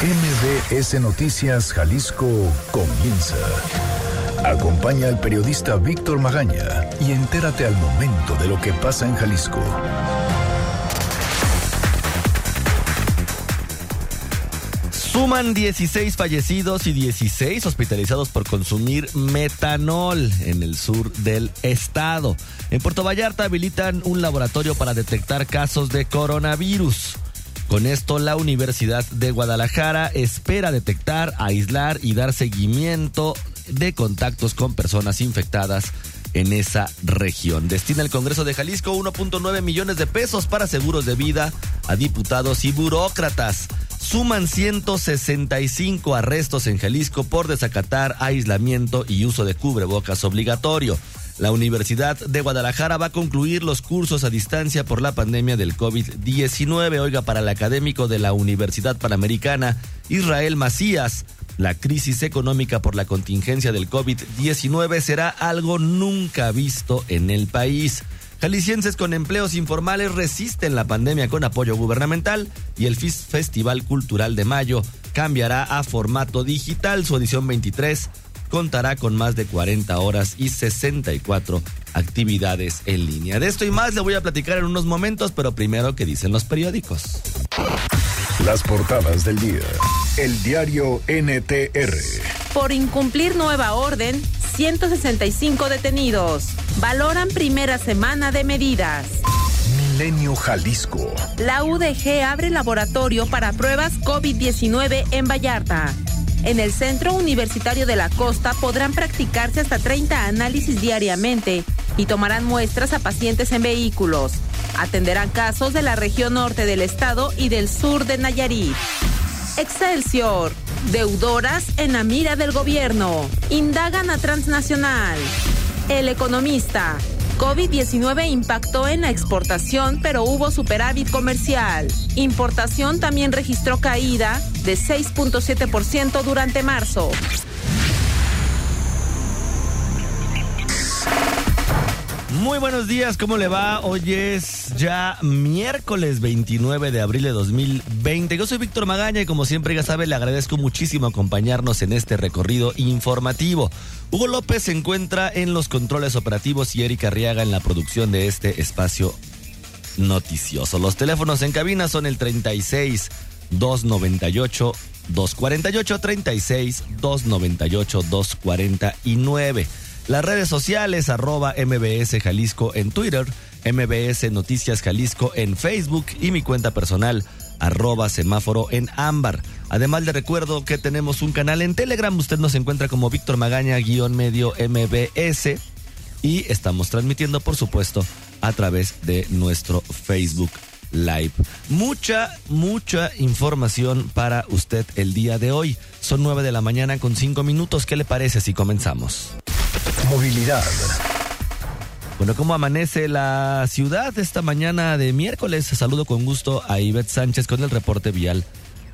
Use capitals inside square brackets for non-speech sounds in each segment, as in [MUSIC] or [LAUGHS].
MBS Noticias Jalisco comienza. Acompaña al periodista Víctor Magaña y entérate al momento de lo que pasa en Jalisco. Suman 16 fallecidos y 16 hospitalizados por consumir metanol en el sur del estado. En Puerto Vallarta habilitan un laboratorio para detectar casos de coronavirus. Con esto, la Universidad de Guadalajara espera detectar, aislar y dar seguimiento de contactos con personas infectadas en esa región. Destina el Congreso de Jalisco 1.9 millones de pesos para seguros de vida a diputados y burócratas. Suman 165 arrestos en Jalisco por desacatar aislamiento y uso de cubrebocas obligatorio. La Universidad de Guadalajara va a concluir los cursos a distancia por la pandemia del COVID-19. Oiga, para el académico de la Universidad Panamericana, Israel Macías, la crisis económica por la contingencia del COVID-19 será algo nunca visto en el país. Jaliscienses con empleos informales resisten la pandemia con apoyo gubernamental y el Festival Cultural de Mayo cambiará a formato digital. Su edición 23 contará con más de 40 horas y 64 actividades en línea. De esto y más le voy a platicar en unos momentos, pero primero, ¿qué dicen los periódicos? Las portadas del día. El diario NTR. Por incumplir nueva orden, 165 detenidos. Valoran primera semana de medidas. Milenio Jalisco. La UDG abre laboratorio para pruebas COVID-19 en Vallarta. En el Centro Universitario de la Costa podrán practicarse hasta 30 análisis diariamente y tomarán muestras a pacientes en vehículos. Atenderán casos de la región norte del estado y del sur de Nayarit. Excelsior. Deudoras en la mira del gobierno. Indagan a transnacional. El economista. COVID-19 impactó en la exportación, pero hubo superávit comercial. Importación también registró caída de 6.7% durante marzo. Muy buenos días, ¿cómo le va? Hoy es ya miércoles 29 de abril de 2020. Yo soy Víctor Magaña y como siempre ya sabe, le agradezco muchísimo acompañarnos en este recorrido informativo. Hugo López se encuentra en los controles operativos y Erika Arriaga en la producción de este espacio noticioso. Los teléfonos en cabina son el 36 298 248 36 298 249. Las redes sociales, arroba MBS Jalisco en Twitter, MBS Noticias Jalisco en Facebook y mi cuenta personal, arroba semáforo en ámbar. Además le recuerdo que tenemos un canal en Telegram, usted nos encuentra como Víctor Magaña, guion medio MBS y estamos transmitiendo, por supuesto, a través de nuestro Facebook Live. Mucha, mucha información para usted el día de hoy. Son nueve de la mañana con cinco minutos. ¿Qué le parece si comenzamos? Movilidad. Bueno, ¿cómo amanece la ciudad esta mañana de miércoles? Saludo con gusto a Ivette Sánchez con el reporte vial,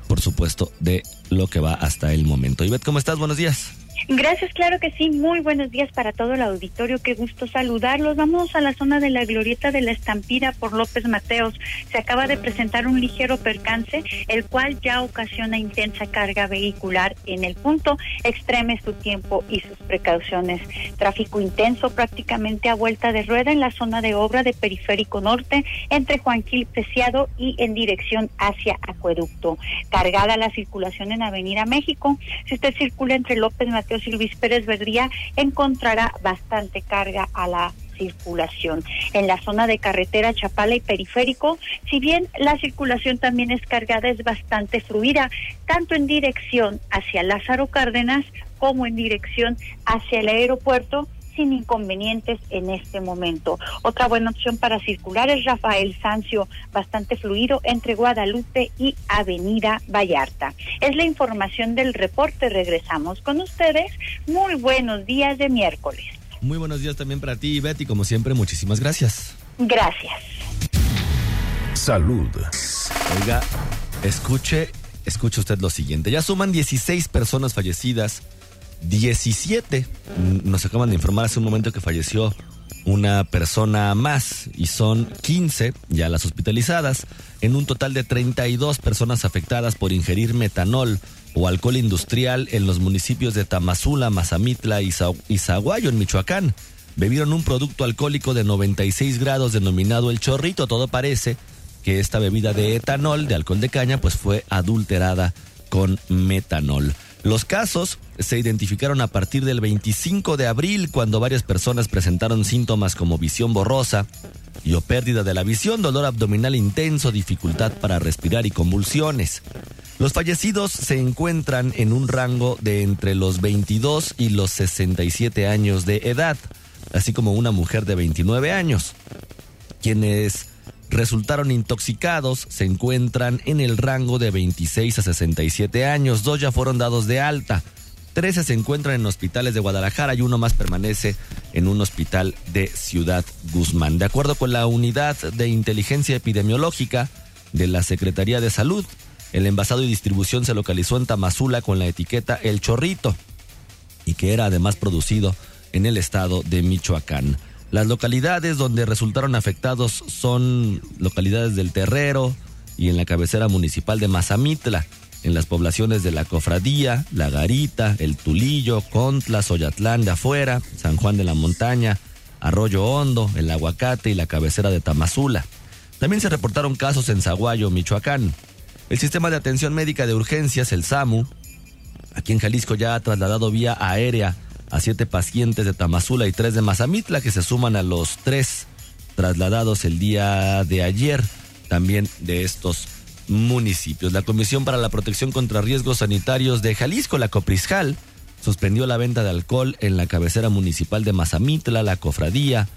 por supuesto, de lo que va hasta el momento. Ivette, ¿cómo estás? Buenos días. Gracias, claro que sí. Muy buenos días para todo el auditorio. Qué gusto saludarlos. Vamos a la zona de la glorieta de la estampida por López Mateos. Se acaba de presentar un ligero percance, el cual ya ocasiona intensa carga vehicular en el punto. Extreme su tiempo y sus precauciones. Tráfico intenso prácticamente a vuelta de rueda en la zona de obra de Periférico Norte entre Juan Gil Preciado y en dirección hacia Acueducto. Cargada la circulación en Avenida México. Si usted circula entre López Mateos y Luis Pérez Verdía encontrará bastante carga a la circulación. En la zona de carretera Chapala y Periférico, si bien la circulación también es cargada, es bastante fluida, tanto en dirección hacia Lázaro Cárdenas como en dirección hacia el aeropuerto sin inconvenientes en este momento. Otra buena opción para circular es Rafael Sancio, bastante fluido entre Guadalupe y Avenida Vallarta. Es la información del reporte. Regresamos con ustedes. Muy buenos días de miércoles. Muy buenos días también para ti, Betty. Como siempre, muchísimas gracias. Gracias. Salud. Oiga, escuche, escuche usted lo siguiente. Ya suman 16 personas fallecidas 17. Nos acaban de informar hace un momento que falleció una persona más y son 15 ya las hospitalizadas, en un total de 32 personas afectadas por ingerir metanol o alcohol industrial en los municipios de Tamazula, Mazamitla y Zaguayo, en Michoacán. Bebieron un producto alcohólico de 96 grados denominado el chorrito. Todo parece que esta bebida de etanol, de alcohol de caña, pues fue adulterada con metanol. Los casos se identificaron a partir del 25 de abril cuando varias personas presentaron síntomas como visión borrosa y o pérdida de la visión, dolor abdominal intenso, dificultad para respirar y convulsiones. Los fallecidos se encuentran en un rango de entre los 22 y los 67 años de edad, así como una mujer de 29 años, quienes resultaron intoxicados se encuentran en el rango de 26 a 67 años. Dos ya fueron dados de alta. Trece se encuentran en hospitales de Guadalajara y uno más permanece en un hospital de Ciudad Guzmán. De acuerdo con la Unidad de Inteligencia Epidemiológica de la Secretaría de Salud, el envasado y distribución se localizó en Tamazula con la etiqueta El Chorrito y que era además producido en el estado de Michoacán. Las localidades donde resultaron afectados son localidades del Terrero y en la cabecera municipal de Mazamitla, en las poblaciones de La Cofradía, La Garita, El Tulillo, Contla, Soyatlán de afuera, San Juan de la Montaña, Arroyo Hondo, El Aguacate y la cabecera de Tamazula. También se reportaron casos en Zaguayo, Michoacán. El sistema de atención médica de urgencias, el SAMU, aquí en Jalisco ya ha trasladado vía aérea a siete pacientes de Tamazula y tres de Mazamitla que se suman a los tres trasladados el día de ayer también de estos municipios. La Comisión para la Protección contra Riesgos Sanitarios de Jalisco, la Coprisjal, suspendió la venta de alcohol en la cabecera municipal de Mazamitla, la Cofradía,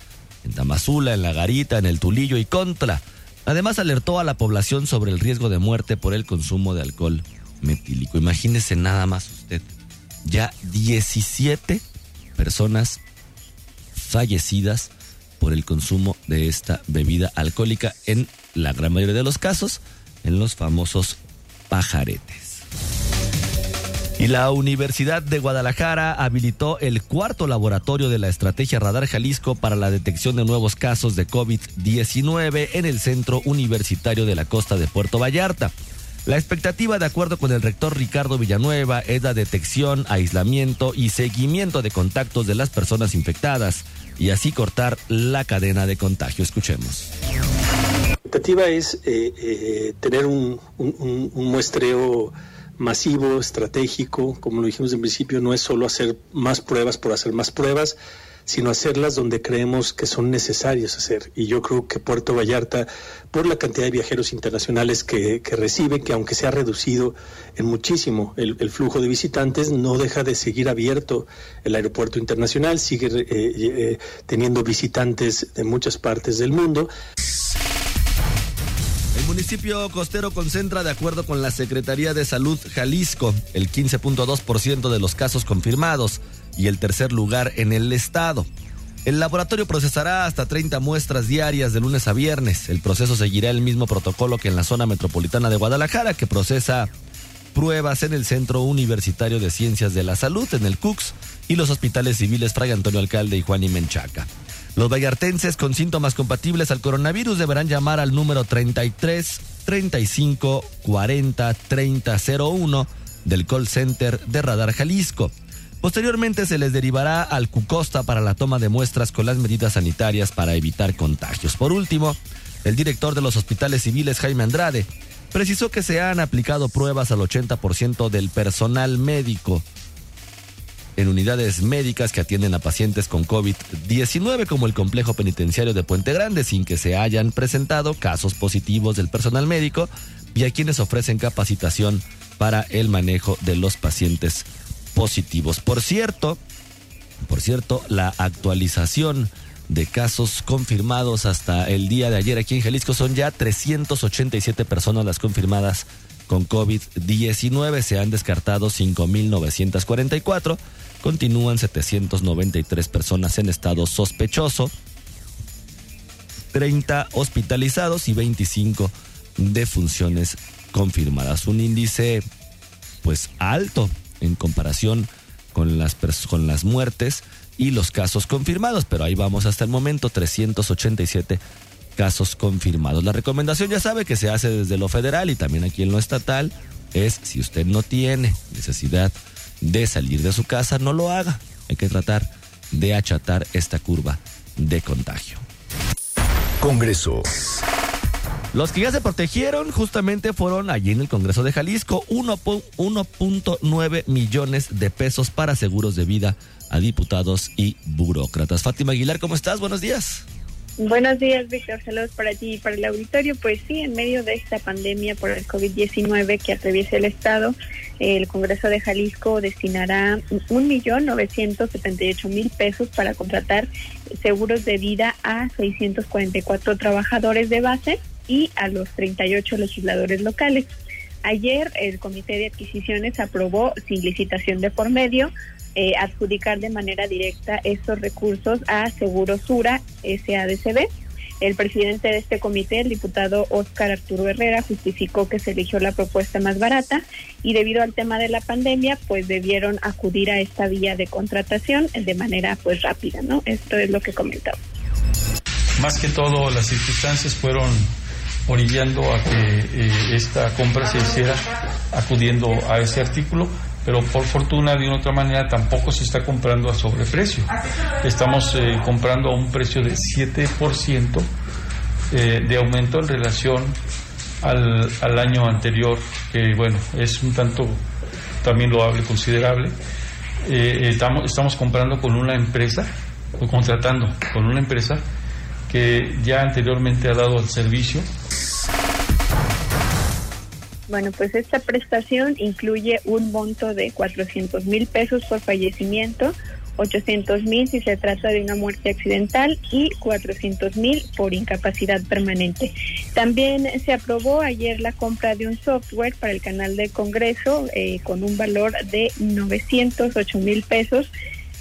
en Tamazula, en La Garita, en El Tulillo y Contra. Además alertó a la población sobre el riesgo de muerte por el consumo de alcohol metílico. Imagínese nada más usted ya 17 personas fallecidas por el consumo de esta bebida alcohólica en la gran mayoría de los casos en los famosos pajaretes. Y la Universidad de Guadalajara habilitó el cuarto laboratorio de la estrategia Radar Jalisco para la detección de nuevos casos de COVID-19 en el Centro Universitario de la Costa de Puerto Vallarta. La expectativa, de acuerdo con el rector Ricardo Villanueva, es la detección, aislamiento y seguimiento de contactos de las personas infectadas y así cortar la cadena de contagio. Escuchemos. La expectativa es eh, eh, tener un, muestreo masivo, estratégico, como lo dijimos en principio, no es solo hacer más pruebas por hacer más pruebas, sino hacerlas donde creemos que son necesarias hacer. Y yo creo que Puerto Vallarta, por la cantidad de viajeros internacionales que, recibe, que aunque se ha reducido en muchísimo el, flujo de visitantes, no deja de seguir abierto el aeropuerto internacional, sigue eh, eh, teniendo visitantes de muchas partes del mundo. El municipio costero concentra, de acuerdo con la Secretaría de Salud Jalisco, el 15.2% de los casos confirmados y el tercer lugar en el estado. El laboratorio procesará hasta 30 muestras diarias de lunes a viernes. El proceso seguirá el mismo protocolo que en la zona metropolitana de Guadalajara, que procesa pruebas en el Centro Universitario de Ciencias de la Salud, en el CUCS, y los hospitales civiles Fray Antonio Alcalde y Juan y Menchaca. Los vallartenses con síntomas compatibles al coronavirus deberán llamar al número 33 35 40 30 01 del call center de Radar Jalisco. Posteriormente se les derivará al Cucosta para la toma de muestras con las medidas sanitarias para evitar contagios. Por último, el director de los hospitales civiles, Jaime Andrade, precisó que se han aplicado pruebas al 80% del personal médico en unidades médicas que atienden a pacientes con COVID-19 como el complejo penitenciario de Puente Grande sin que se hayan presentado casos positivos del personal médico y a quienes ofrecen capacitación para el manejo de los pacientes positivos. Por cierto, por cierto, la actualización de casos confirmados hasta el día de ayer aquí en Jalisco son ya 387 personas las confirmadas con COVID-19. Se han descartado 5.944. Continúan 793 personas en estado sospechoso. 30 hospitalizados y 25 defunciones confirmadas. Un índice pues alto en comparación con las, con las muertes y los casos confirmados, pero ahí vamos hasta el momento, 387 casos confirmados. La recomendación ya sabe que se hace desde lo federal y también aquí en lo estatal es si usted no tiene necesidad de salir de su casa, no lo haga. Hay que tratar de achatar esta curva de contagio. Congreso. Los que ya se protegieron justamente fueron allí en el Congreso de Jalisco, 1.9 millones de pesos para seguros de vida a diputados y burócratas. Fátima Aguilar, ¿cómo estás? Buenos días. Buenos días, Víctor. Saludos para ti y para el auditorio. Pues sí, en medio de esta pandemia por el COVID-19 que atraviesa el Estado, el Congreso de Jalisco destinará un millón novecientos setenta y ocho mil pesos para contratar seguros de vida a 644 trabajadores de base y a los 38 legisladores locales. Ayer el Comité de Adquisiciones aprobó sin licitación de por medio eh, adjudicar de manera directa estos recursos a Segurosura SADCB. El presidente de este comité, el diputado Óscar Arturo Herrera, justificó que se eligió la propuesta más barata y debido al tema de la pandemia, pues debieron acudir a esta vía de contratación de manera pues rápida, ¿no? Esto es lo que comentaba. Más que todo, las circunstancias fueron orillando a que eh, esta compra se hiciera acudiendo a ese artículo pero por fortuna de una otra manera tampoco se está comprando a sobreprecio. Estamos eh, comprando a un precio de 7% eh, de aumento en relación al, al, año anterior, que bueno, es un tanto también loable, considerable. Eh, estamos, estamos comprando con una empresa, o contratando con una empresa que ya anteriormente ha dado el servicio bueno, pues esta prestación incluye un monto de 400 mil pesos por fallecimiento, 800 mil si se trata de una muerte accidental y 400 mil por incapacidad permanente. También se aprobó ayer la compra de un software para el canal del Congreso eh, con un valor de 908 mil pesos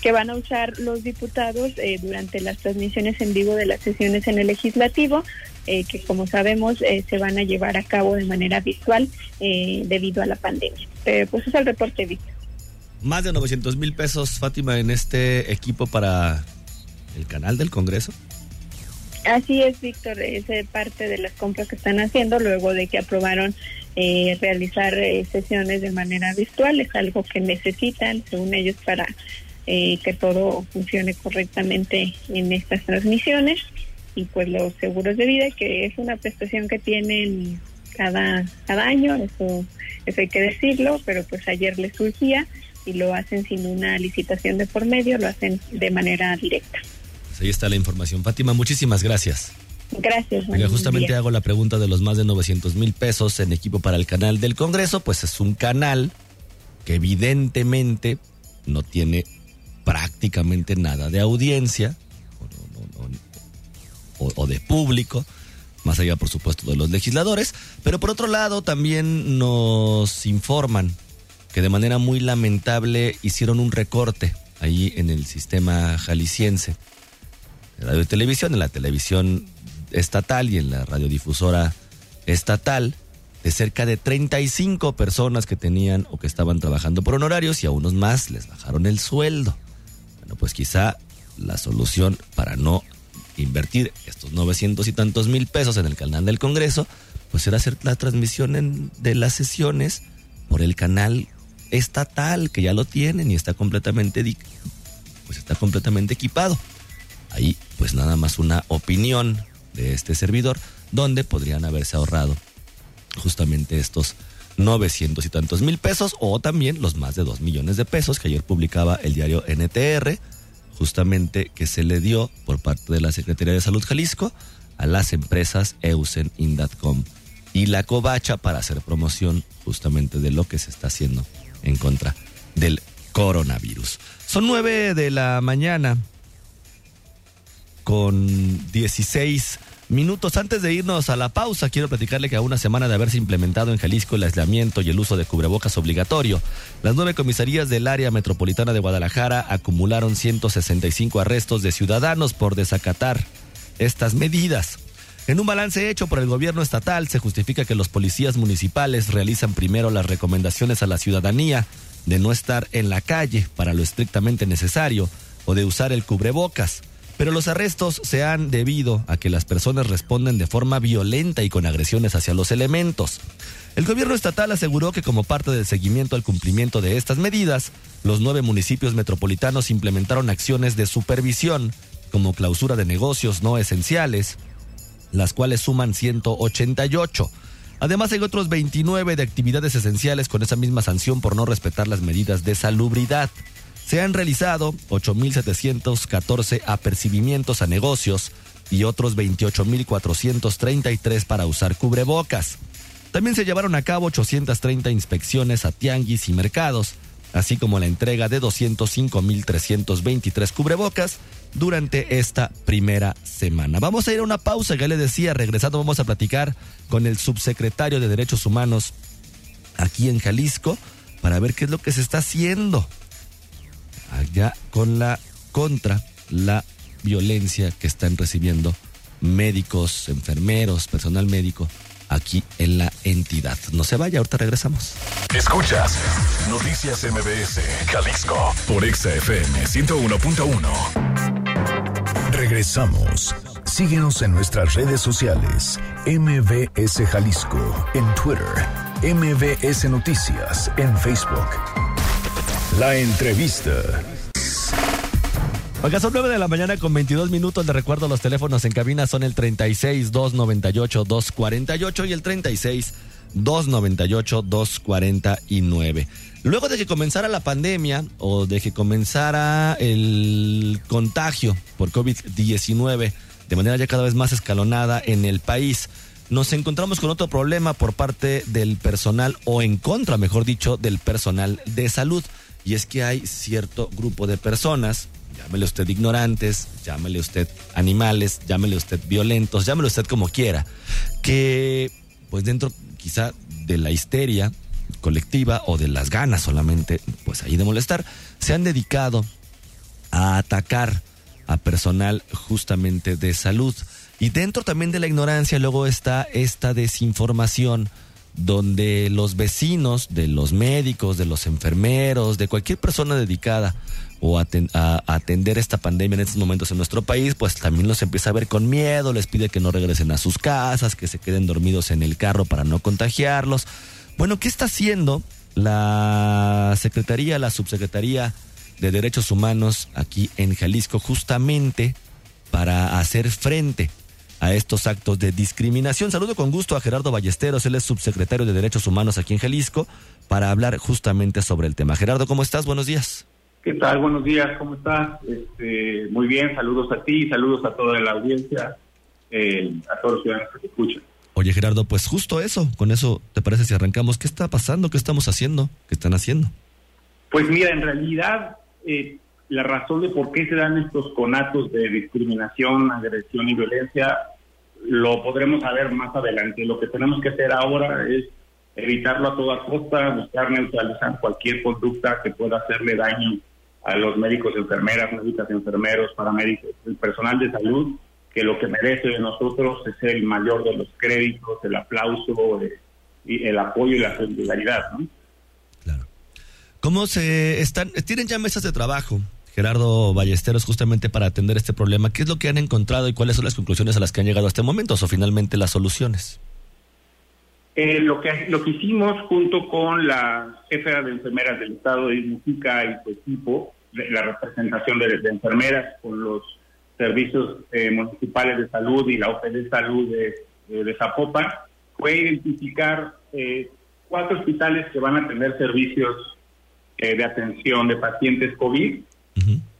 que van a usar los diputados eh, durante las transmisiones en vivo de las sesiones en el legislativo, eh, que como sabemos eh, se van a llevar a cabo de manera virtual debido a la pandemia. pues es el reporte, Víctor. Más de 900 mil pesos, Fátima, en este equipo para el canal del Congreso. Así es, Víctor, es parte de las compras que están haciendo luego de que aprobaron realizar sesiones de manera virtual. Es algo que necesitan, según ellos, para eh, que todo funcione correctamente en estas transmisiones y pues los seguros de vida que es una prestación que tienen cada cada año eso eso hay que decirlo pero pues ayer les surgía y lo hacen sin una licitación de por medio lo hacen de manera directa. Pues ahí está la información. Fátima muchísimas gracias. Gracias. justamente hago la pregunta de los más de 900 mil pesos en equipo para el canal del Congreso, pues es un canal que evidentemente no tiene prácticamente nada de audiencia o, de público, más allá por supuesto de los legisladores, pero por otro lado también nos informan que de manera muy lamentable hicieron un recorte ahí en el sistema jalisciense de radio y televisión, en la televisión estatal y en la radiodifusora estatal, de cerca de 35 personas que tenían o que estaban trabajando por honorarios y a unos más les bajaron el sueldo. Bueno, pues quizá la solución para no invertir estos 900 y tantos mil pesos en el canal del Congreso, pues era hacer la transmisión de las sesiones por el canal estatal, que ya lo tienen y está completamente, pues está completamente equipado. Ahí, pues nada más una opinión de este servidor, donde podrían haberse ahorrado justamente estos 900 y tantos mil pesos o también los más de 2 millones de pesos que ayer publicaba el diario NTR, justamente que se le dio por parte de la Secretaría de Salud Jalisco a las empresas Eusen, Indatcom y La Covacha para hacer promoción justamente de lo que se está haciendo en contra del coronavirus. Son 9 de la mañana con 16 Minutos antes de irnos a la pausa, quiero platicarle que a una semana de haberse implementado en Jalisco el aislamiento y el uso de cubrebocas obligatorio, las nueve comisarías del área metropolitana de Guadalajara acumularon 165 arrestos de ciudadanos por desacatar estas medidas. En un balance hecho por el gobierno estatal, se justifica que los policías municipales realizan primero las recomendaciones a la ciudadanía de no estar en la calle para lo estrictamente necesario o de usar el cubrebocas. Pero los arrestos se han debido a que las personas responden de forma violenta y con agresiones hacia los elementos. El gobierno estatal aseguró que como parte del seguimiento al cumplimiento de estas medidas, los nueve municipios metropolitanos implementaron acciones de supervisión, como clausura de negocios no esenciales, las cuales suman 188. Además hay otros 29 de actividades esenciales con esa misma sanción por no respetar las medidas de salubridad. Se han realizado 8.714 apercibimientos a negocios y otros 28.433 para usar cubrebocas. También se llevaron a cabo 830 inspecciones a tianguis y mercados, así como la entrega de 205.323 cubrebocas durante esta primera semana. Vamos a ir a una pausa, ya le decía, regresando vamos a platicar con el subsecretario de Derechos Humanos aquí en Jalisco para ver qué es lo que se está haciendo allá con la contra la violencia que están recibiendo médicos, enfermeros, personal médico aquí en la entidad. No se vaya, ahorita regresamos. Escuchas Noticias MBS, Jalisco, por XFM 101.1. Regresamos. Síguenos en nuestras redes sociales, MBS Jalisco, en Twitter, MBS Noticias, en Facebook. La entrevista. Oiga, son 9 de la mañana con 22 minutos. Le recuerdo los teléfonos en cabina son el 36 298 248 y el 36 298 249. Luego de que comenzara la pandemia o de que comenzara el contagio por COVID-19 de manera ya cada vez más escalonada en el país, nos encontramos con otro problema por parte del personal o en contra, mejor dicho, del personal de salud. Y es que hay cierto grupo de personas llámele usted ignorantes, llámele usted animales, llámele usted violentos, llámele usted como quiera, que pues dentro quizá de la histeria colectiva o de las ganas solamente, pues ahí de molestar, se han dedicado a atacar a personal justamente de salud. Y dentro también de la ignorancia luego está esta desinformación donde los vecinos de los médicos, de los enfermeros, de cualquier persona dedicada o a, atender esta pandemia en estos momentos en nuestro país, pues también los empieza a ver con miedo, les pide que no regresen a sus casas, que se queden dormidos en el carro para no contagiarlos. Bueno, ¿qué está haciendo la Secretaría, la Subsecretaría de Derechos Humanos aquí en Jalisco justamente para hacer frente a estos actos de discriminación? Saludo con gusto a Gerardo Ballesteros, él es subsecretario de Derechos Humanos aquí en Jalisco, para hablar justamente sobre el tema. Gerardo, ¿cómo estás? Buenos días. ¿Qué tal? Buenos días, ¿cómo estás? Este, muy bien, saludos a ti, saludos a toda la audiencia, eh, a todos los ciudadanos que te escuchan. Oye Gerardo, pues justo eso, con eso, ¿te parece si arrancamos? ¿Qué está pasando? ¿Qué estamos haciendo? ¿Qué están haciendo? Pues mira, en realidad eh, la razón de por qué se dan estos conatos de discriminación, agresión y violencia lo podremos saber más adelante. Lo que tenemos que hacer ahora es evitarlo a toda costa, buscar neutralizar cualquier conducta que pueda hacerle daño a los médicos, enfermeras, médicas, enfermeros, paramédicos, el personal de salud, que lo que merece de nosotros es el mayor de los créditos, el aplauso, el, y el apoyo y la solidaridad, ¿no? Claro. ¿Cómo se están, tienen ya mesas de trabajo, Gerardo Ballesteros, justamente para atender este problema? ¿Qué es lo que han encontrado y cuáles son las conclusiones a las que han llegado hasta el momento o finalmente las soluciones? Eh, lo que lo que hicimos junto con la jefa de enfermeras del estado de y su equipo la representación de, enfermeras con los servicios eh, municipales de salud y la OPD de salud de, Zapopan, fue identificar eh, cuatro hospitales que van a tener servicios eh, de atención de pacientes COVID,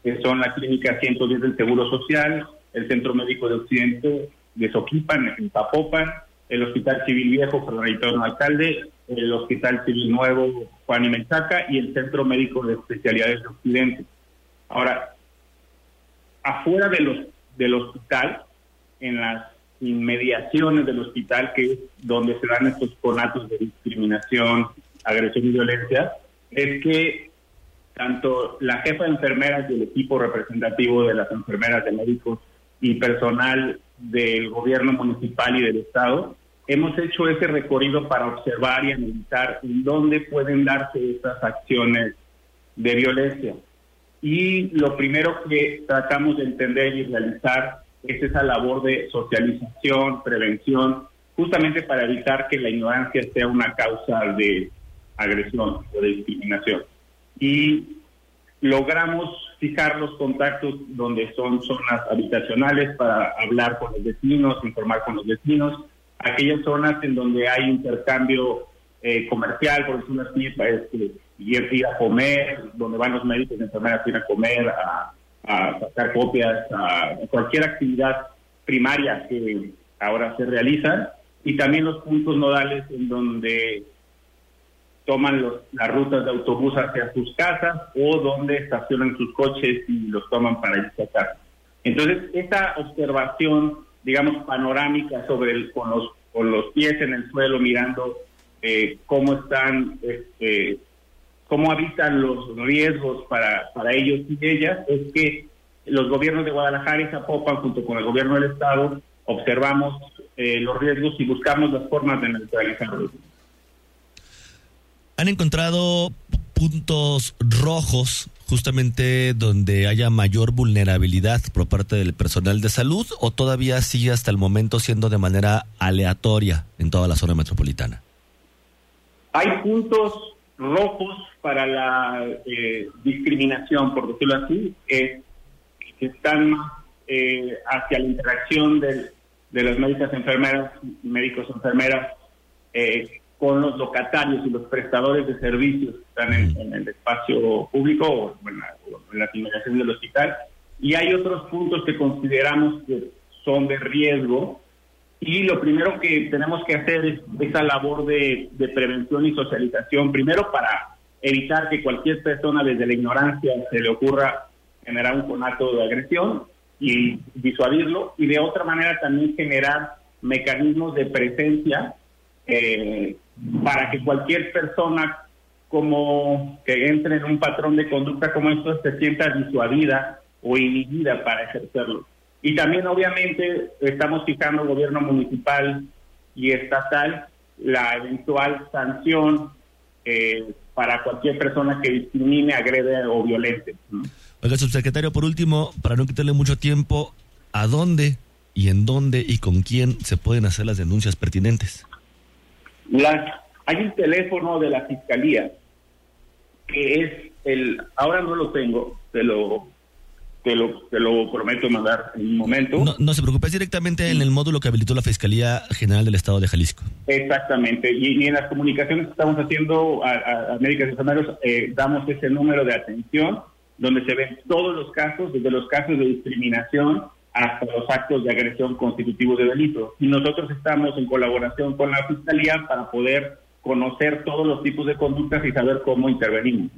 que son la Clínica 110 del Seguro Social, el Centro Médico de Occidente de Soquipan, en Zapopan, el Hospital Civil Viejo, Fernando Alcalde, el Hospital Civil Nuevo, Juan y Menchaca, y el Centro Médico de Especialidades de Occidente. Ahora, afuera de los, del hospital, en las inmediaciones del hospital, que es donde se dan estos conatos de discriminación, agresión y violencia, es que tanto la jefa de enfermeras y el equipo representativo de las enfermeras, de médicos y personal del gobierno municipal y del Estado hemos hecho ese recorrido para observar y analizar en dónde pueden darse estas acciones de violencia. y lo primero que tratamos de entender y realizar es esa labor de socialización, prevención, justamente para evitar que la ignorancia sea una causa de agresión o de discriminación. Y logramos fijar los contactos donde son zonas habitacionales para hablar con los vecinos, informar con los vecinos, aquellas zonas en donde hay intercambio eh, comercial, por decirlo así, este, ir, a comer, donde van los médicos y enfermeras ir a comer, a, a sacar copias, a cualquier actividad primaria que ahora se realiza, y también los puntos nodales en donde toman los, las rutas de autobús hacia sus casas o donde estacionan sus coches y los toman para irse. Entonces, esta observación, digamos, panorámica sobre el, con, los, con los pies en el suelo, mirando eh, cómo están, este, cómo habitan los riesgos para, para ellos y ellas, es que los gobiernos de Guadalajara y Zapopan, junto con el gobierno del Estado, observamos eh, los riesgos y buscamos las formas de neutralizarlos. ¿Han encontrado puntos rojos justamente donde haya mayor vulnerabilidad por parte del personal de salud o todavía sigue hasta el momento siendo de manera aleatoria en toda la zona metropolitana? Hay puntos rojos para la eh, discriminación, por decirlo así, que están eh, hacia la interacción de, de las médicas enfermeras, médicos enfermeras, eh, con los locatarios y los prestadores de servicios que están en, el espacio público o en, en las inmediaciones del hospital. Y hay otros puntos que consideramos que son de riesgo. Y lo primero que tenemos que hacer es esa labor de, de prevención y socialización, primero para evitar que cualquier persona desde la ignorancia se le ocurra generar un conato de agresión y disuadirlo, y de otra manera también generar mecanismos de presencia eh, para que cualquier persona como que entre en un patrón de conducta como esto se sienta disuadida o inhibida para ejercerlo. Y también obviamente estamos fijando gobierno municipal y estatal la eventual sanción eh, para cualquier persona que discrimine, agrede o violente. Oiga, subsecretario, por último, para no quitarle mucho tiempo, ¿a dónde y en dónde y con quién se pueden hacer las denuncias pertinentes? Las, hay un teléfono de la fiscalía que es el, ahora no lo tengo, te lo, te lo, te lo prometo mandar en un momento. No, se preocupe, es directamente en el módulo que habilitó la Fiscalía General del Estado de Jalisco. Exactamente, y, en las comunicaciones que estamos haciendo a, a, y enfermeros, eh, damos ese número de atención donde se ven todos los casos, desde los casos de discriminación hasta los actos de agresión constitutivos de delito. Y nosotros estamos en colaboración con la Fiscalía para poder conocer todos los tipos de conductas y saber cómo intervenimos.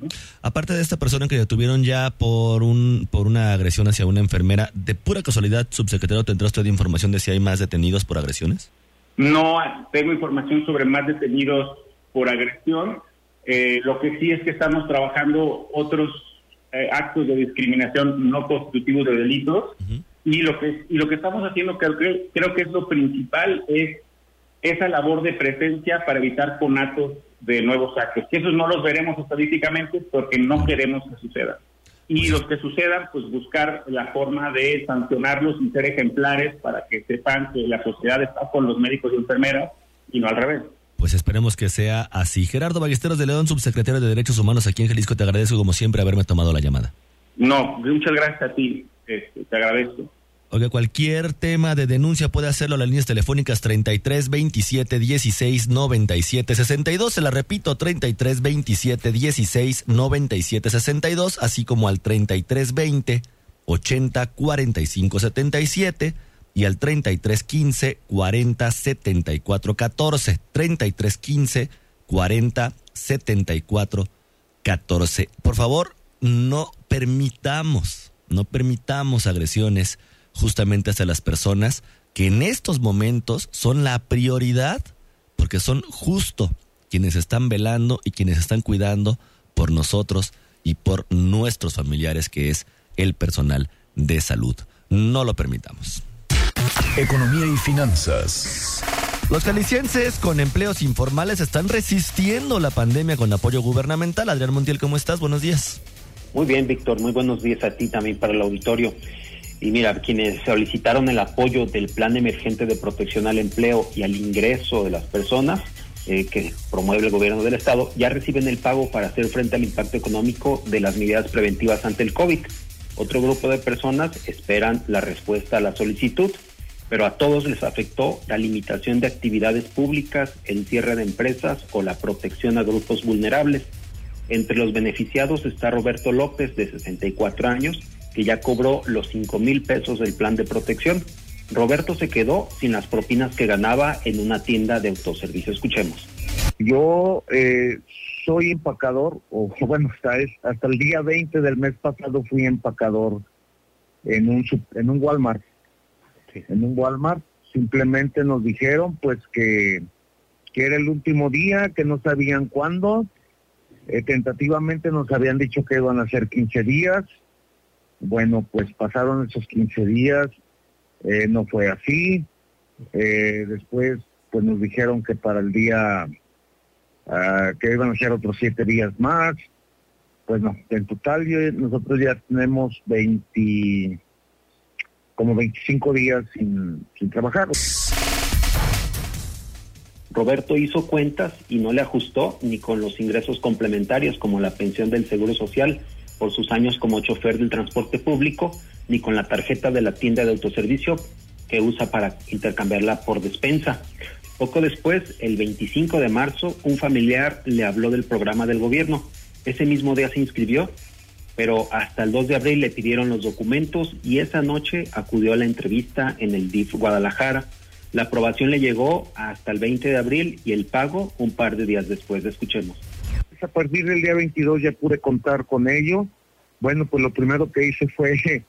Aparte de esta persona que detuvieron ya por un por una agresión hacia una enfermera, de pura casualidad, subsecretario, ¿tendrá usted información de si hay más detenidos por agresiones? No tengo información sobre más detenidos por agresión. Eh, lo que sí es que estamos trabajando otros eh, actos de discriminación no constitutivos de delitos. Y lo que y lo que estamos haciendo, creo, creo que es lo principal, es esa labor de presencia para evitar conatos de nuevos actos. Que esos no los veremos estadísticamente porque no queremos que sucedan. Y los que sucedan, pues buscar la forma de sancionarlos y ser ejemplares para que sepan que la sociedad está con los médicos y enfermeras y no al revés. Pues esperemos que sea así. Gerardo Ballesteros de León, subsecretario de Derechos Humanos aquí en Jalisco, te agradezco como siempre haberme tomado la llamada. No, muchas gracias a ti, este, te agradezco. Oiga, cualquier tema de denuncia puede hacerlo a las líneas telefónicas 33 27 16 97 62. Se la repito, 33 27 16 97 62, así como al 33 20 80 45 77 y al 33 15 40 74 14. 33 15 40 74 14. Por favor, no permitamos, no permitamos agresiones justamente hacia las personas que en estos momentos son la prioridad, porque son justo quienes están velando y quienes están cuidando por nosotros y por nuestros familiares, que es el personal de salud. No lo permitamos. Economía y finanzas. Los calicienses con empleos informales están resistiendo la pandemia con apoyo gubernamental. Adrián Montiel, ¿cómo estás? Buenos días. Muy bien, Víctor, muy buenos días a ti también para el auditorio. Y mira, quienes solicitaron el apoyo del Plan Emergente de Protección al Empleo y al ingreso de las personas eh, que promueve el gobierno del Estado, ya reciben el pago para hacer frente al impacto económico de las medidas preventivas ante el COVID. Otro grupo de personas esperan la respuesta a la solicitud, pero a todos les afectó la limitación de actividades públicas, el cierre de empresas o la protección a grupos vulnerables. Entre los beneficiados está Roberto López, de 64 años, que ya cobró los 5 mil pesos del plan de protección. Roberto se quedó sin las propinas que ganaba en una tienda de autoservicio. Escuchemos. Yo eh, soy empacador, o [LAUGHS] bueno, hasta, hasta el día 20 del mes pasado fui empacador en un, en un Walmart. En un Walmart simplemente nos dijeron pues que, que era el último día, que no sabían cuándo. Eh, tentativamente nos habían dicho que iban a ser 15 días. Bueno, pues pasaron esos 15 días, eh, no fue así. Eh, después pues nos dijeron que para el día Ah, que iban a ser otros siete días más. Pues no, en total nosotros ya tenemos 20, como 25 días sin, sin trabajar. Roberto hizo cuentas y no le ajustó ni con los ingresos complementarios como la pensión del Seguro Social por sus años como chofer del transporte público, ni con la tarjeta de la tienda de autoservicio que usa para intercambiarla por despensa. Poco después, el 25 de marzo, un familiar le habló del programa del gobierno. Ese mismo día se inscribió, pero hasta el 2 de abril le pidieron los documentos y esa noche acudió a la entrevista en el DIF Guadalajara. La aprobación le llegó hasta el 20 de abril y el pago un par de días después. Escuchemos. A partir del día 22 ya pude contar con ello. Bueno, pues lo primero que hice fue [LAUGHS] eh,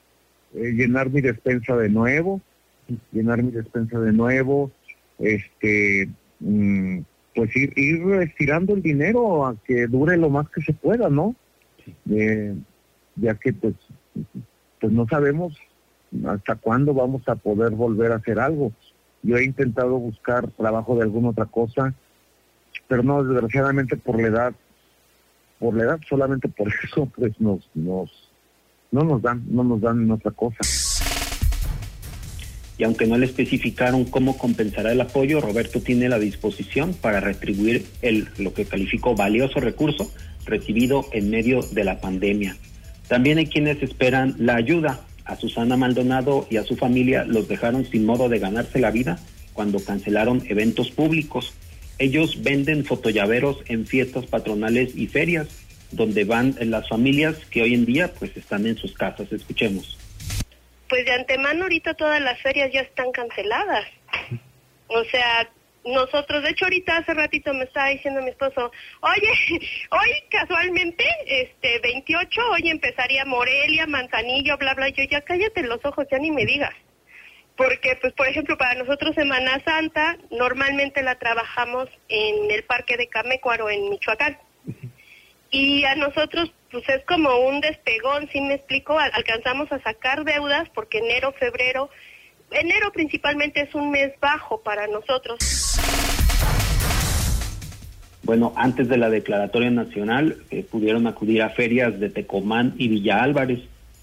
llenar mi despensa de nuevo, llenar mi despensa de nuevo, este mm, pues ir, ir estirando el dinero a que dure lo más que se pueda, ¿no? Eh, ya que pues, pues no sabemos hasta cuándo vamos a poder volver a hacer algo. Yo he intentado buscar trabajo de alguna otra cosa, pero no, desgraciadamente por la edad, por la edad, solamente por [LAUGHS] eso, pues nos, nos, no nos dan, no nos dan otra cosa y aunque no le especificaron cómo compensará el apoyo, Roberto tiene la disposición para retribuir el lo que calificó valioso recurso recibido en medio de la pandemia. También hay quienes esperan la ayuda. A Susana Maldonado y a su familia los dejaron sin modo de ganarse la vida cuando cancelaron eventos públicos. Ellos venden fotollaveros en fiestas patronales y ferias, donde van las familias que hoy en día pues están en sus casas. Escuchemos pues de antemano ahorita todas las ferias ya están canceladas. O sea, nosotros, de hecho ahorita hace ratito me estaba diciendo mi esposo, oye, [LAUGHS] hoy casualmente, este, 28, hoy empezaría Morelia, Manzanillo, bla, bla, yo ya cállate los ojos, ya ni me digas. Porque, pues, por ejemplo, para nosotros Semana Santa, normalmente la trabajamos en el Parque de Camecuaro, en Michoacán. Y a nosotros, pues es como un despegón, si me explico, alcanzamos a sacar deudas porque enero, febrero, enero principalmente es un mes bajo para nosotros. Bueno, antes de la declaratoria nacional eh, pudieron acudir a ferias de Tecomán y Villa Álvarez.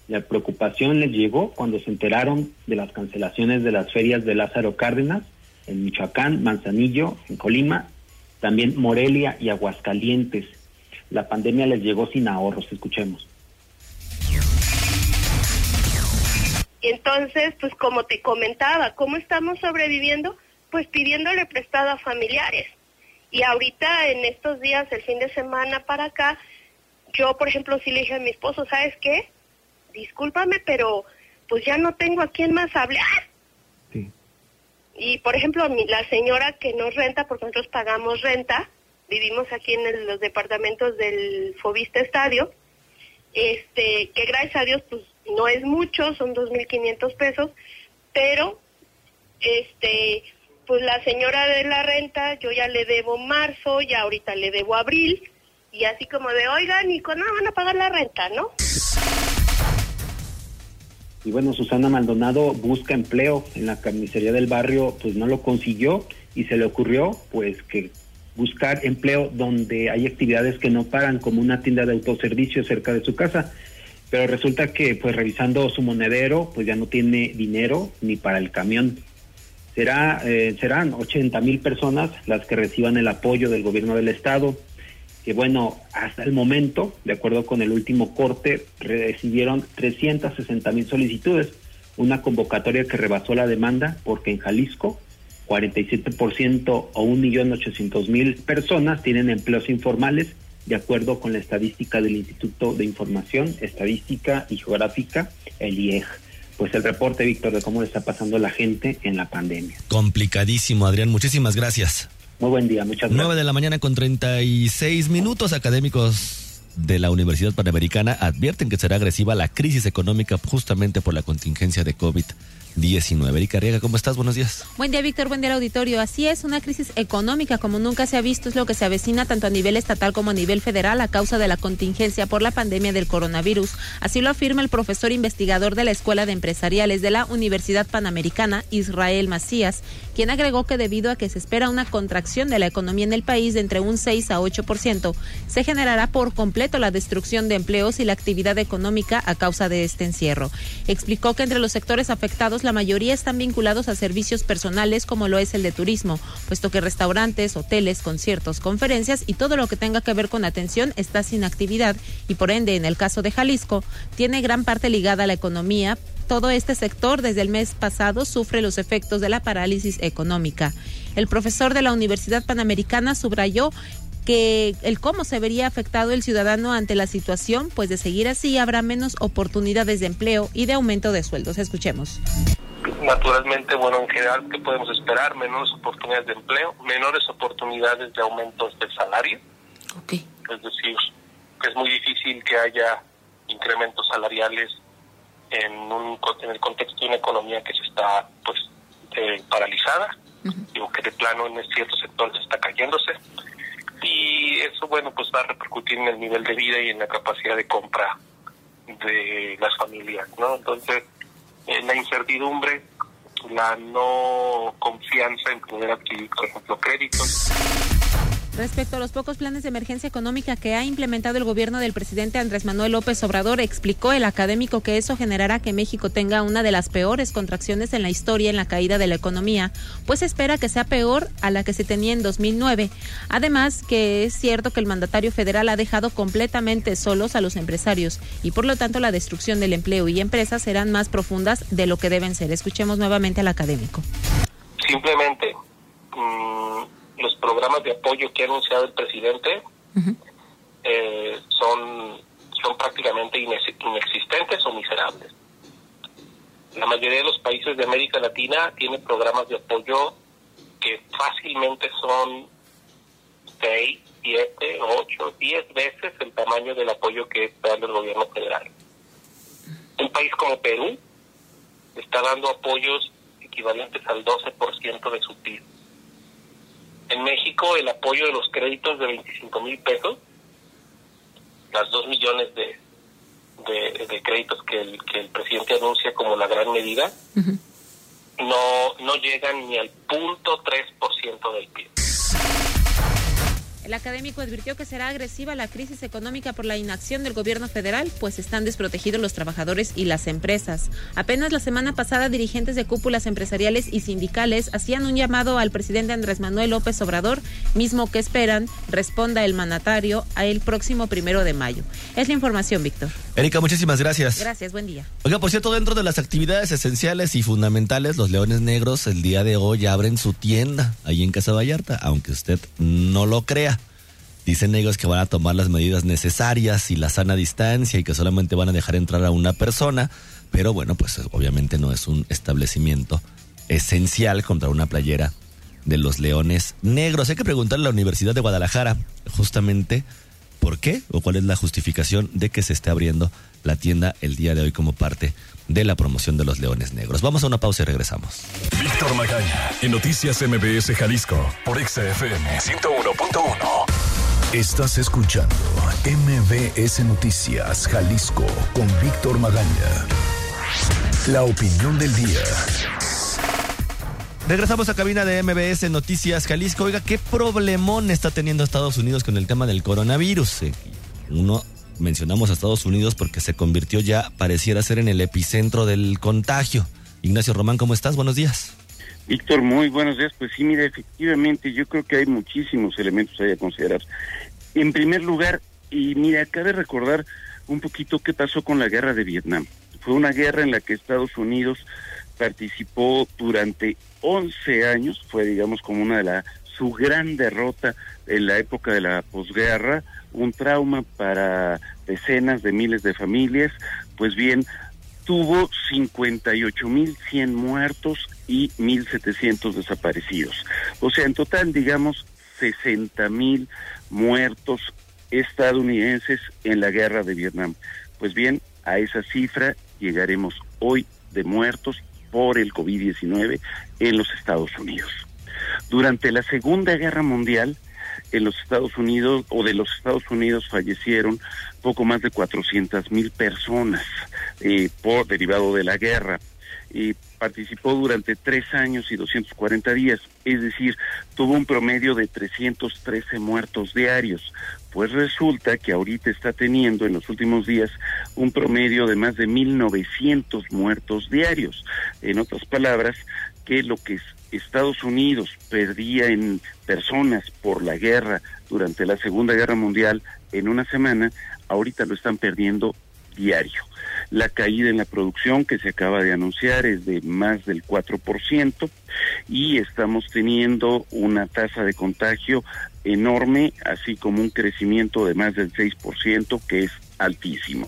La preocupación les llegó cuando se enteraron de las cancelaciones de las ferias de Lázaro Cárdenas en Michoacán, Manzanillo, en Colima, también Morelia y Aguascalientes la pandemia les llegó sin ahorros. Escuchemos. Entonces, pues como te comentaba, ¿cómo estamos sobreviviendo? Pues pidiéndole prestado a familiares. Y ahorita, en estos días, el fin de semana para acá, yo, por ejemplo, sí le dije a mi esposo, ¿sabes qué? Discúlpame, pero pues ya no tengo a quién más hablar. Sí. Y, por ejemplo, la señora que nos renta, porque nosotros pagamos renta, vivimos aquí en los departamentos del Fobista Estadio, este, que gracias a Dios pues no es mucho, son 2.500 pesos, pero este, pues la señora de la renta, yo ya le debo marzo, ya ahorita le debo abril, y así como de, oigan, ¿y cuándo van a pagar la renta, no? Y bueno, Susana Maldonado busca empleo en la carnicería del barrio, pues no lo consiguió y se le ocurrió pues que buscar empleo donde hay actividades que no paran, como una tienda de autoservicio cerca de su casa. Pero resulta que, pues revisando su monedero, pues ya no tiene dinero ni para el camión. Será, eh, serán 80 mil personas las que reciban el apoyo del gobierno del estado, que bueno, hasta el momento, de acuerdo con el último corte, recibieron 360 mil solicitudes, una convocatoria que rebasó la demanda porque en Jalisco 47% o 1.800.000 personas tienen empleos informales, de acuerdo con la estadística del Instituto de Información, Estadística y Geográfica, el IEG. Pues el reporte, Víctor, de cómo le está pasando la gente en la pandemia. Complicadísimo, Adrián. Muchísimas gracias. Muy buen día, muchas gracias. 9 de la mañana con 36 minutos académicos de la Universidad Panamericana advierten que será agresiva la crisis económica justamente por la contingencia de COVID. 19. Erika Riega, ¿cómo estás? Buenos días. Buen día, Víctor. Buen día, auditorio. Así es, una crisis económica como nunca se ha visto es lo que se avecina tanto a nivel estatal como a nivel federal a causa de la contingencia por la pandemia del coronavirus. Así lo afirma el profesor investigador de la Escuela de Empresariales de la Universidad Panamericana, Israel Macías, quien agregó que debido a que se espera una contracción de la economía en el país de entre un 6 a 8%, se generará por completo la destrucción de empleos y la actividad económica a causa de este encierro. Explicó que entre los sectores afectados la mayoría están vinculados a servicios personales como lo es el de turismo, puesto que restaurantes, hoteles, conciertos, conferencias y todo lo que tenga que ver con atención está sin actividad y por ende en el caso de Jalisco tiene gran parte ligada a la economía todo este sector desde el mes pasado sufre los efectos de la parálisis económica. El profesor de la Universidad Panamericana subrayó que el cómo se vería afectado el ciudadano ante la situación, pues de seguir así habrá menos oportunidades de empleo y de aumento de sueldos. Escuchemos. Naturalmente, bueno, en general, ¿qué podemos esperar? Menores oportunidades de empleo, menores oportunidades de aumentos del salario. Okay. Es decir, que es muy difícil que haya incrementos salariales en, un, en el contexto de una economía que se está pues eh, paralizada, digo que de plano en ciertos sectores está cayéndose. Y eso bueno pues va a repercutir en el nivel de vida y en la capacidad de compra de las familias, ¿no? Entonces, en la incertidumbre, la no confianza en poder adquirir, por ejemplo, créditos Respecto a los pocos planes de emergencia económica que ha implementado el gobierno del presidente Andrés Manuel López Obrador, explicó el académico que eso generará que México tenga una de las peores contracciones en la historia en la caída de la economía, pues espera que sea peor a la que se tenía en 2009. Además, que es cierto que el mandatario federal ha dejado completamente solos a los empresarios y por lo tanto la destrucción del empleo y empresas serán más profundas de lo que deben ser. Escuchemos nuevamente al académico. Simplemente. Mm, los programas de apoyo que ha anunciado el presidente eh, son, son prácticamente inexistentes o miserables. La mayoría de los países de América Latina tienen programas de apoyo que fácilmente son 6, 7, 8, 10 veces el tamaño del apoyo que da el gobierno federal. Un país como Perú está dando apoyos equivalentes al 12% de su PIB en México el apoyo de los créditos de 25 mil pesos, las 2 millones de, de, créditos que el, que el presidente anuncia como la gran medida, no, no llegan ni al punto 3% del PIB. El académico advirtió que será agresiva la crisis económica por la inacción del gobierno federal, pues están desprotegidos los trabajadores y las empresas. Apenas la semana pasada, dirigentes de cúpulas empresariales y sindicales hacían un llamado al presidente Andrés Manuel López Obrador, mismo que esperan responda el mandatario a el próximo primero de mayo. Es la información, Víctor. Erika, muchísimas gracias. Gracias, buen día. Oiga, por cierto, dentro de las actividades esenciales y fundamentales, los Leones Negros el día de hoy abren su tienda ahí en Casa Vallarta, aunque usted no lo crea. Dicen ellos que van a tomar las medidas necesarias y la sana distancia y que solamente van a dejar entrar a una persona, pero bueno, pues obviamente no es un establecimiento esencial contra una playera de los leones negros. Hay que preguntarle a la Universidad de Guadalajara justamente por qué o cuál es la justificación de que se esté abriendo la tienda el día de hoy como parte de la promoción de los leones negros. Vamos a una pausa y regresamos. Víctor Magaña, en Noticias MBS Jalisco, por XFM 101.1. Estás escuchando MBS Noticias Jalisco con Víctor Magaña. La opinión del día. Regresamos a cabina de MBS Noticias Jalisco. Oiga, ¿qué problemón está teniendo Estados Unidos con el tema del coronavirus? Eh, uno, mencionamos a Estados Unidos porque se convirtió ya, pareciera ser, en el epicentro del contagio. Ignacio Román, ¿cómo estás? Buenos días. Víctor, muy buenos días. Pues sí, mira, efectivamente, yo creo que hay muchísimos elementos ahí a considerar. En primer lugar, y mira, cabe recordar un poquito qué pasó con la guerra de Vietnam. Fue una guerra en la que Estados Unidos participó durante 11 años, fue digamos como una de la su gran derrota en la época de la posguerra, un trauma para decenas de miles de familias, pues bien, tuvo 58.100 muertos y 1.700 desaparecidos. O sea, en total, digamos, 60.000 muertos estadounidenses en la guerra de Vietnam. Pues bien, a esa cifra llegaremos hoy de muertos por el COVID-19 en los Estados Unidos. Durante la Segunda Guerra Mundial, en los Estados Unidos o de los Estados Unidos fallecieron poco más de 400 mil personas eh, por derivado de la guerra. Y participó durante tres años y 240 días, es decir, tuvo un promedio de 313 muertos diarios. Pues resulta que ahorita está teniendo en los últimos días un promedio de más de 1.900 muertos diarios. En otras palabras, que lo que Estados Unidos perdía en personas por la guerra durante la Segunda Guerra Mundial en una semana, ahorita lo están perdiendo diario. La caída en la producción que se acaba de anunciar es de más del 4% y estamos teniendo una tasa de contagio enorme, así como un crecimiento de más del 6%, que es altísimo.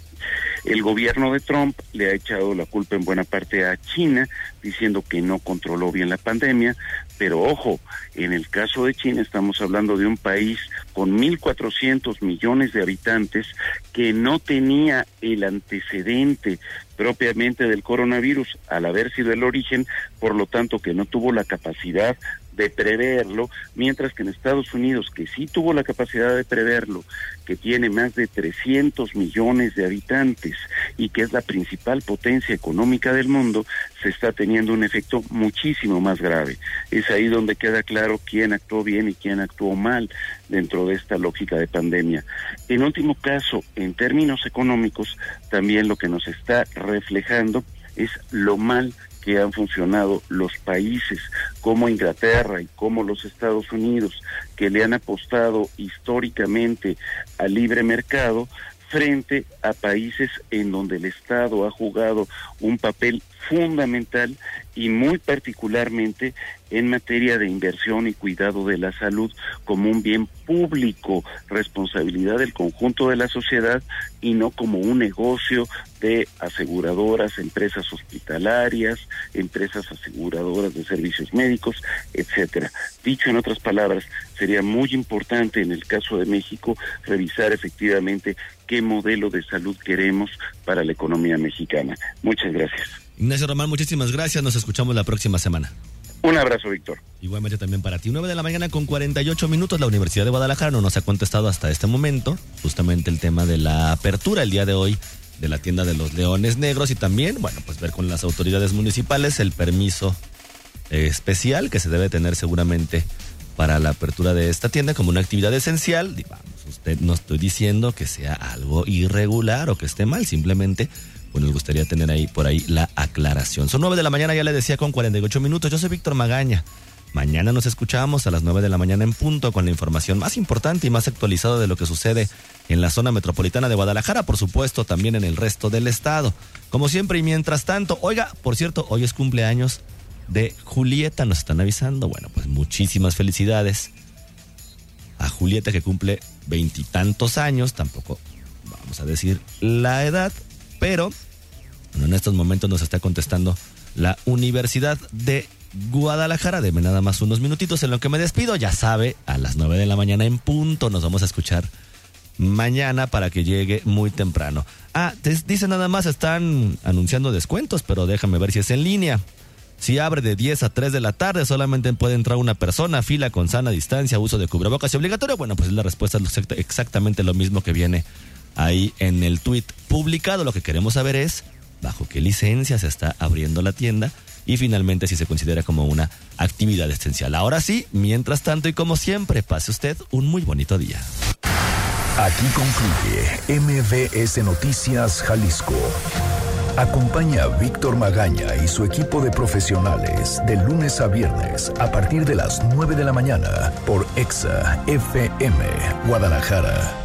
El gobierno de Trump le ha echado la culpa en buena parte a China, diciendo que no controló bien la pandemia, pero ojo, en el caso de China estamos hablando de un país con 1.400 millones de habitantes que no tenía el antecedente propiamente del coronavirus al haber sido el origen, por lo tanto que no tuvo la capacidad de preverlo, mientras que en Estados Unidos, que sí tuvo la capacidad de preverlo, que tiene más de 300 millones de habitantes y que es la principal potencia económica del mundo, se está teniendo un efecto muchísimo más grave. Es ahí donde queda claro quién actuó bien y quién actuó mal dentro de esta lógica de pandemia. En último caso, en términos económicos, también lo que nos está reflejando es lo mal que han funcionado los países como Inglaterra y como los Estados Unidos, que le han apostado históricamente al libre mercado, frente a países en donde el Estado ha jugado un papel fundamental y muy particularmente en materia de inversión y cuidado de la salud como un bien público, responsabilidad del conjunto de la sociedad y no como un negocio de aseguradoras, empresas hospitalarias, empresas aseguradoras de servicios médicos, etcétera. Dicho en otras palabras, sería muy importante en el caso de México revisar efectivamente qué modelo de salud queremos para la economía mexicana. Muchas gracias. Ignacio Román, muchísimas gracias. Nos escuchamos la próxima semana. Un abrazo, Víctor. Igualmente también para ti. 9 de la mañana con 48 minutos. La Universidad de Guadalajara no nos ha contestado hasta este momento justamente el tema de la apertura el día de hoy de la tienda de los Leones Negros y también, bueno, pues ver con las autoridades municipales el permiso eh, especial que se debe tener seguramente para la apertura de esta tienda como una actividad esencial. Vamos, usted no estoy diciendo que sea algo irregular o que esté mal, simplemente pues nos gustaría tener ahí por ahí la aclaración. Son nueve de la mañana, ya le decía con 48 minutos. Yo soy Víctor Magaña. Mañana nos escuchamos a las 9 de la mañana en punto con la información más importante y más actualizada de lo que sucede en la zona metropolitana de Guadalajara, por supuesto, también en el resto del estado. Como siempre y mientras tanto, oiga, por cierto, hoy es cumpleaños de Julieta, nos están avisando. Bueno, pues muchísimas felicidades a Julieta que cumple veintitantos años, tampoco vamos a decir la edad, pero en estos momentos nos está contestando la Universidad de Guadalajara. Deme nada más unos minutitos en lo que me despido. Ya sabe, a las 9 de la mañana en punto nos vamos a escuchar mañana para que llegue muy temprano. Ah, dice nada más, están anunciando descuentos, pero déjame ver si es en línea. Si abre de 10 a 3 de la tarde, solamente puede entrar una persona, fila con sana distancia, uso de cubrebocas y obligatorio. Bueno, pues la respuesta es exactamente lo mismo que viene ahí en el tweet publicado. Lo que queremos saber es bajo qué licencia se está abriendo la tienda y finalmente si se considera como una actividad esencial. Ahora sí, mientras tanto y como siempre, pase usted un muy bonito día. Aquí concluye MBS Noticias Jalisco. Acompaña a Víctor Magaña y su equipo de profesionales de lunes a viernes a partir de las 9 de la mañana por EXA FM Guadalajara